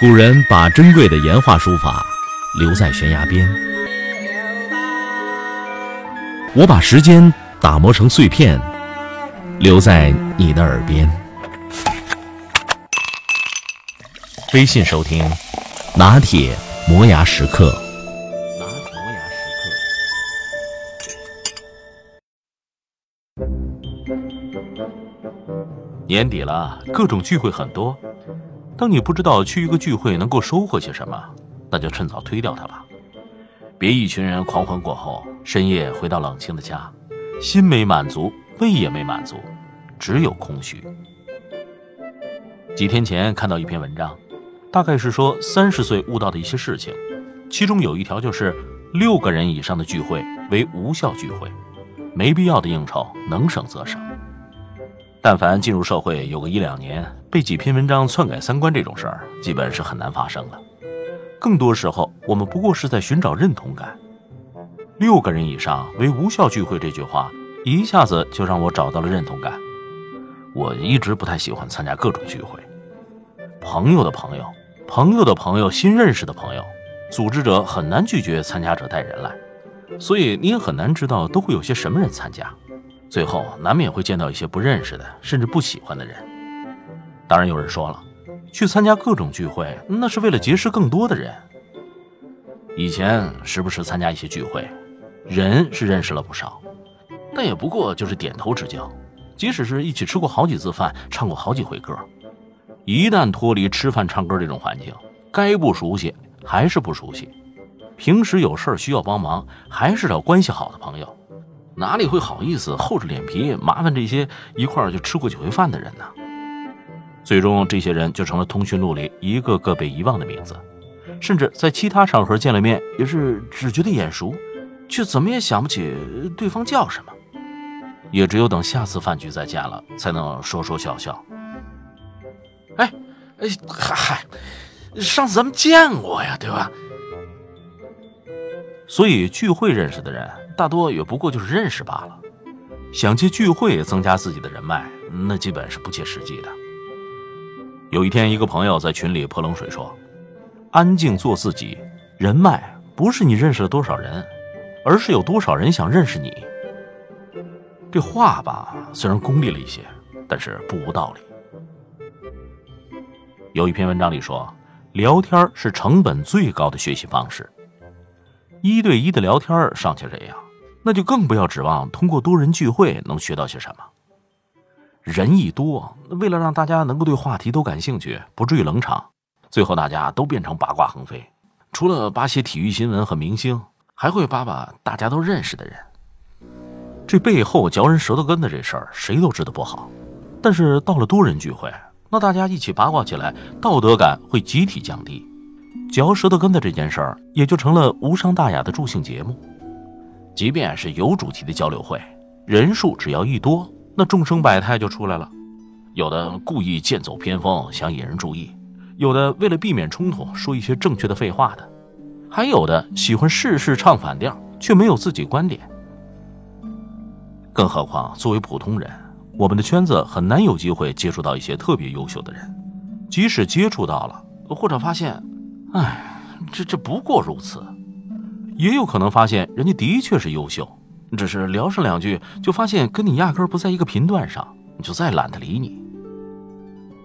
古人把珍贵的岩画书法留在悬崖边，我把时间打磨成碎片，留在你的耳边。微信收听，拿铁磨牙时刻。拿铁磨牙时刻。年底了，各种聚会很多。当你不知道去一个聚会能够收获些什么，那就趁早推掉它吧。别一群人狂欢过后，深夜回到冷清的家，心没满足，胃也没满足，只有空虚。几天前看到一篇文章，大概是说三十岁悟到的一些事情，其中有一条就是六个人以上的聚会为无效聚会，没必要的应酬能省则省。但凡进入社会有个一两年，被几篇文章篡改三观这种事儿，基本是很难发生了。更多时候，我们不过是在寻找认同感。六个人以上为无效聚会这句话，一下子就让我找到了认同感。我一直不太喜欢参加各种聚会，朋友的朋友，朋友的朋友，新认识的朋友，组织者很难拒绝参加者带人来，所以你也很难知道都会有些什么人参加。最后难免会见到一些不认识的，甚至不喜欢的人。当然，有人说了，去参加各种聚会，那是为了结识更多的人。以前时不时参加一些聚会，人是认识了不少，但也不过就是点头之交。即使是一起吃过好几次饭，唱过好几回歌，一旦脱离吃饭唱歌这种环境，该不熟悉还是不熟悉。平时有事需要帮忙，还是找关系好的朋友。哪里会好意思厚着脸皮麻烦这些一块儿就吃过几回饭的人呢？最终，这些人就成了通讯录里一个个被遗忘的名字，甚至在其他场合见了面，也是只觉得眼熟，却怎么也想不起对方叫什么。也只有等下次饭局再见了，才能说说笑笑。哎，哎，嗨嗨，上次咱们见过呀，对吧？所以聚会认识的人。大多也不过就是认识罢了，想借聚会增加自己的人脉，那基本是不切实际的。有一天，一个朋友在群里泼冷水说：“安静做自己，人脉不是你认识了多少人，而是有多少人想认识你。”这话吧，虽然功利了一些，但是不无道理。有一篇文章里说，聊天是成本最高的学习方式，一对一的聊天尚且这样。那就更不要指望通过多人聚会能学到些什么。人一多，为了让大家能够对话题都感兴趣，不至于冷场，最后大家都变成八卦横飞。除了扒些体育新闻和明星，还会扒扒大家都认识的人。这背后嚼人舌头根的这事儿，谁都知道不好。但是到了多人聚会，那大家一起八卦起来，道德感会集体降低，嚼舌头根的这件事儿也就成了无伤大雅的助兴节目。即便是有主题的交流会，人数只要一多，那众生百态就出来了。有的故意剑走偏锋，想引人注意；有的为了避免冲突，说一些正确的废话的；还有的喜欢事事唱反调，却没有自己观点。更何况，作为普通人，我们的圈子很难有机会接触到一些特别优秀的人。即使接触到了，或者发现，哎，这这不过如此。也有可能发现人家的确是优秀，只是聊上两句就发现跟你压根不在一个频段上，你就再懒得理你。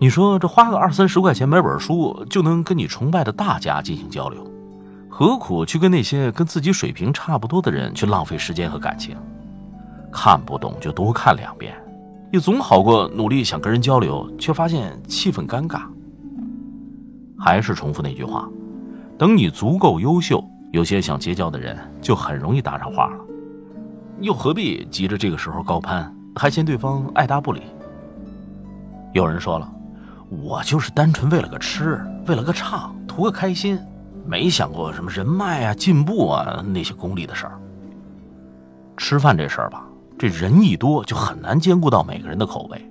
你说这花个二三十块钱买本书就能跟你崇拜的大家进行交流，何苦去跟那些跟自己水平差不多的人去浪费时间和感情？看不懂就多看两遍，也总好过努力想跟人交流却发现气氛尴尬。还是重复那句话，等你足够优秀。有些想结交的人就很容易搭上话了，又何必急着这个时候高攀，还嫌对方爱搭不理？有人说了，我就是单纯为了个吃，为了个唱，图个开心，没想过什么人脉啊、进步啊那些功利的事儿。吃饭这事儿吧，这人一多就很难兼顾到每个人的口味，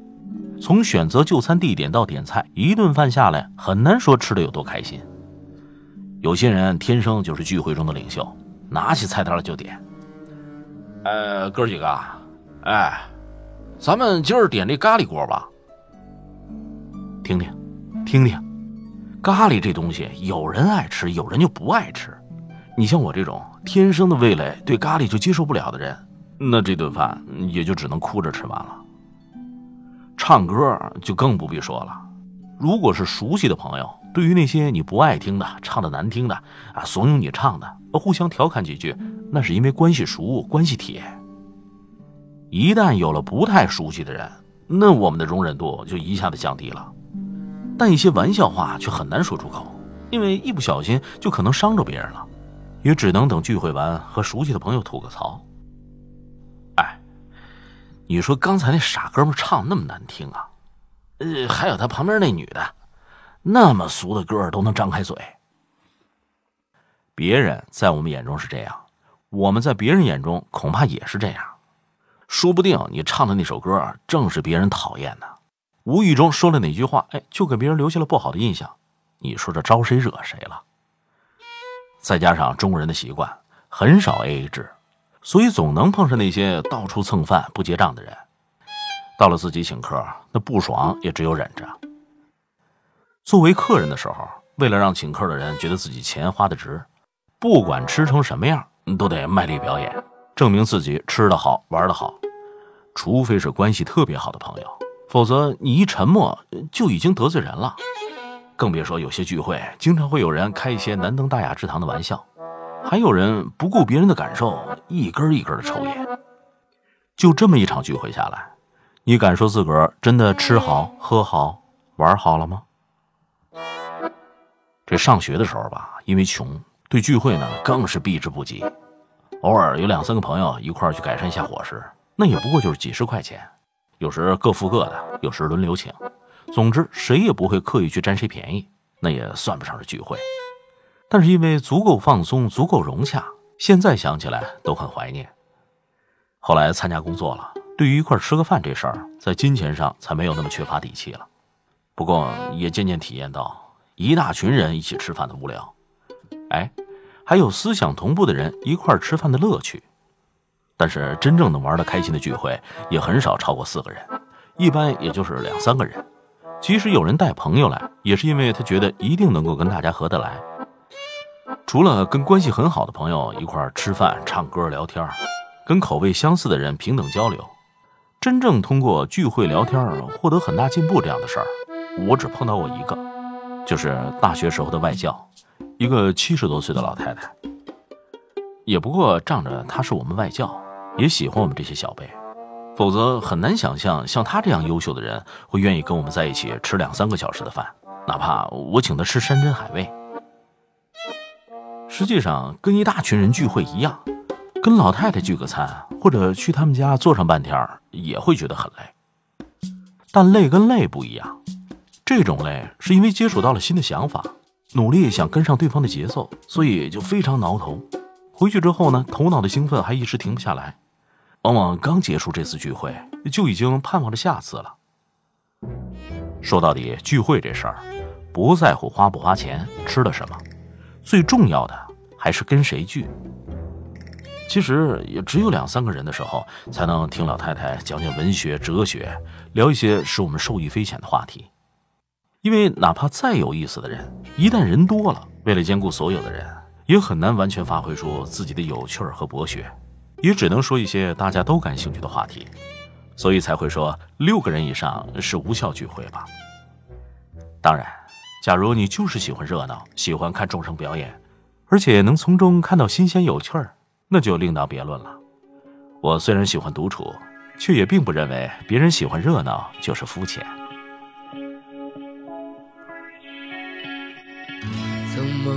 从选择就餐地点到点菜，一顿饭下来很难说吃的有多开心。有些人天生就是聚会中的领袖，拿起菜单就点。呃，哥几个，哎，咱们今儿点这咖喱锅吧。听听，听听，咖喱这东西，有人爱吃，有人就不爱吃。你像我这种天生的味蕾对咖喱就接受不了的人，那这顿饭也就只能哭着吃完了。唱歌就更不必说了，如果是熟悉的朋友，对于那些你不爱听的、唱的难听的啊，怂恿你唱的，互相调侃几句，那是因为关系熟、关系铁。一旦有了不太熟悉的人，那我们的容忍度就一下子降低了。但一些玩笑话却很难说出口，因为一不小心就可能伤着别人了，也只能等聚会完和熟悉的朋友吐个槽。哎，你说刚才那傻哥们唱那么难听啊，呃，还有他旁边那女的，那么俗的歌都能张开嘴。别人在我们眼中是这样，我们在别人眼中恐怕也是这样，说不定你唱的那首歌正是别人讨厌的。无意中说了哪句话，哎，就给别人留下了不好的印象。你说这招谁惹谁了？再加上中国人的习惯，很少 AA 制，所以总能碰上那些到处蹭饭不结账的人。到了自己请客，那不爽也只有忍着。作为客人的时候，为了让请客的人觉得自己钱花的值，不管吃成什么样，都得卖力表演，证明自己吃得好玩得好。除非是关系特别好的朋友。否则，你一沉默就已经得罪人了。更别说有些聚会，经常会有人开一些难登大雅之堂的玩笑，还有人不顾别人的感受，一根一根的抽烟。就这么一场聚会下来，你敢说自个儿真的吃好、喝好、玩好了吗？上学的时候吧，因为穷，对聚会呢更是避之不及。偶尔有两三个朋友一块去改善一下伙食，那也不过就是几十块钱。有时各付各的，有时轮流请，总之谁也不会刻意去占谁便宜，那也算不上是聚会。但是因为足够放松，足够融洽，现在想起来都很怀念。后来参加工作了，对于一块吃个饭这事儿，在金钱上才没有那么缺乏底气了。不过也渐渐体验到一大群人一起吃饭的无聊，哎，还有思想同步的人一块吃饭的乐趣。但是真正能玩得开心的聚会也很少超过四个人，一般也就是两三个人。即使有人带朋友来，也是因为他觉得一定能够跟大家合得来。除了跟关系很好的朋友一块吃饭、唱歌、聊天，跟口味相似的人平等交流，真正通过聚会聊天获得很大进步这样的事儿，我只碰到过一个，就是大学时候的外教，一个七十多岁的老太太，也不过仗着她是我们外教。也喜欢我们这些小辈，否则很难想象像她这样优秀的人会愿意跟我们在一起吃两三个小时的饭，哪怕我请她吃山珍海味。实际上，跟一大群人聚会一样，跟老太太聚个餐，或者去他们家坐上半天，也会觉得很累。但累跟累不一样，这种累是因为接触到了新的想法，努力想跟上对方的节奏，所以就非常挠头。回去之后呢，头脑的兴奋还一时停不下来。往往刚结束这次聚会，就已经盼望着下次了。说到底，聚会这事儿，不在乎花不花钱，吃了什么，最重要的还是跟谁聚。其实也只有两三个人的时候，才能听老太太讲讲文学、哲学，聊一些使我们受益匪浅的话题。因为哪怕再有意思的人，一旦人多了，为了兼顾所有的人，也很难完全发挥出自己的有趣儿和博学。也只能说一些大家都感兴趣的话题，所以才会说六个人以上是无效聚会吧。当然，假如你就是喜欢热闹，喜欢看众生表演，而且能从中看到新鲜有趣儿，那就另当别论了。我虽然喜欢独处，却也并不认为别人喜欢热闹就是肤浅。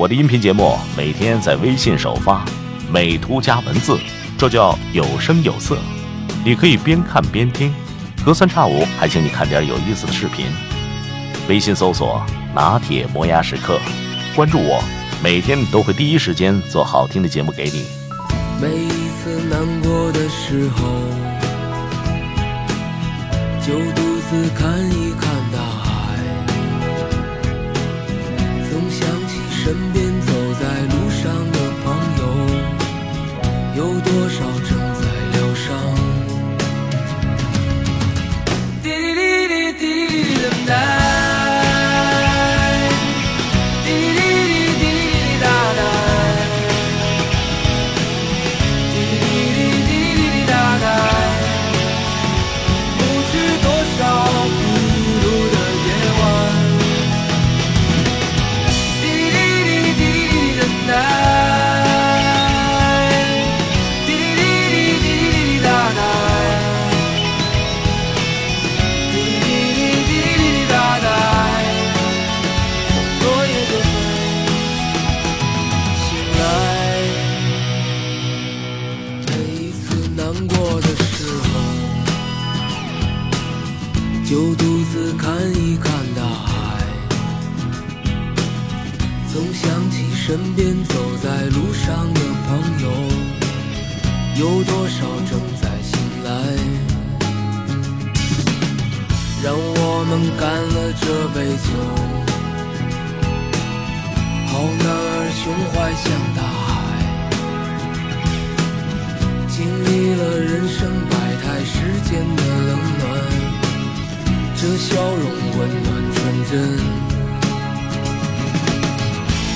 我的音频节目每天在微信首发，美图加文字，这叫有声有色。你可以边看边听，隔三差五还请你看点有意思的视频。微信搜索“拿铁磨牙时刻”，关注我，每天都会第一时间做好听的节目给你。每一次难过的时候，就独自看一看大海，想起身边走在路上的朋友，有多少正在醒来。让我们干了这杯酒。好男儿胸怀像大海，经历了人生百态世间的冷暖，这笑容温暖纯真。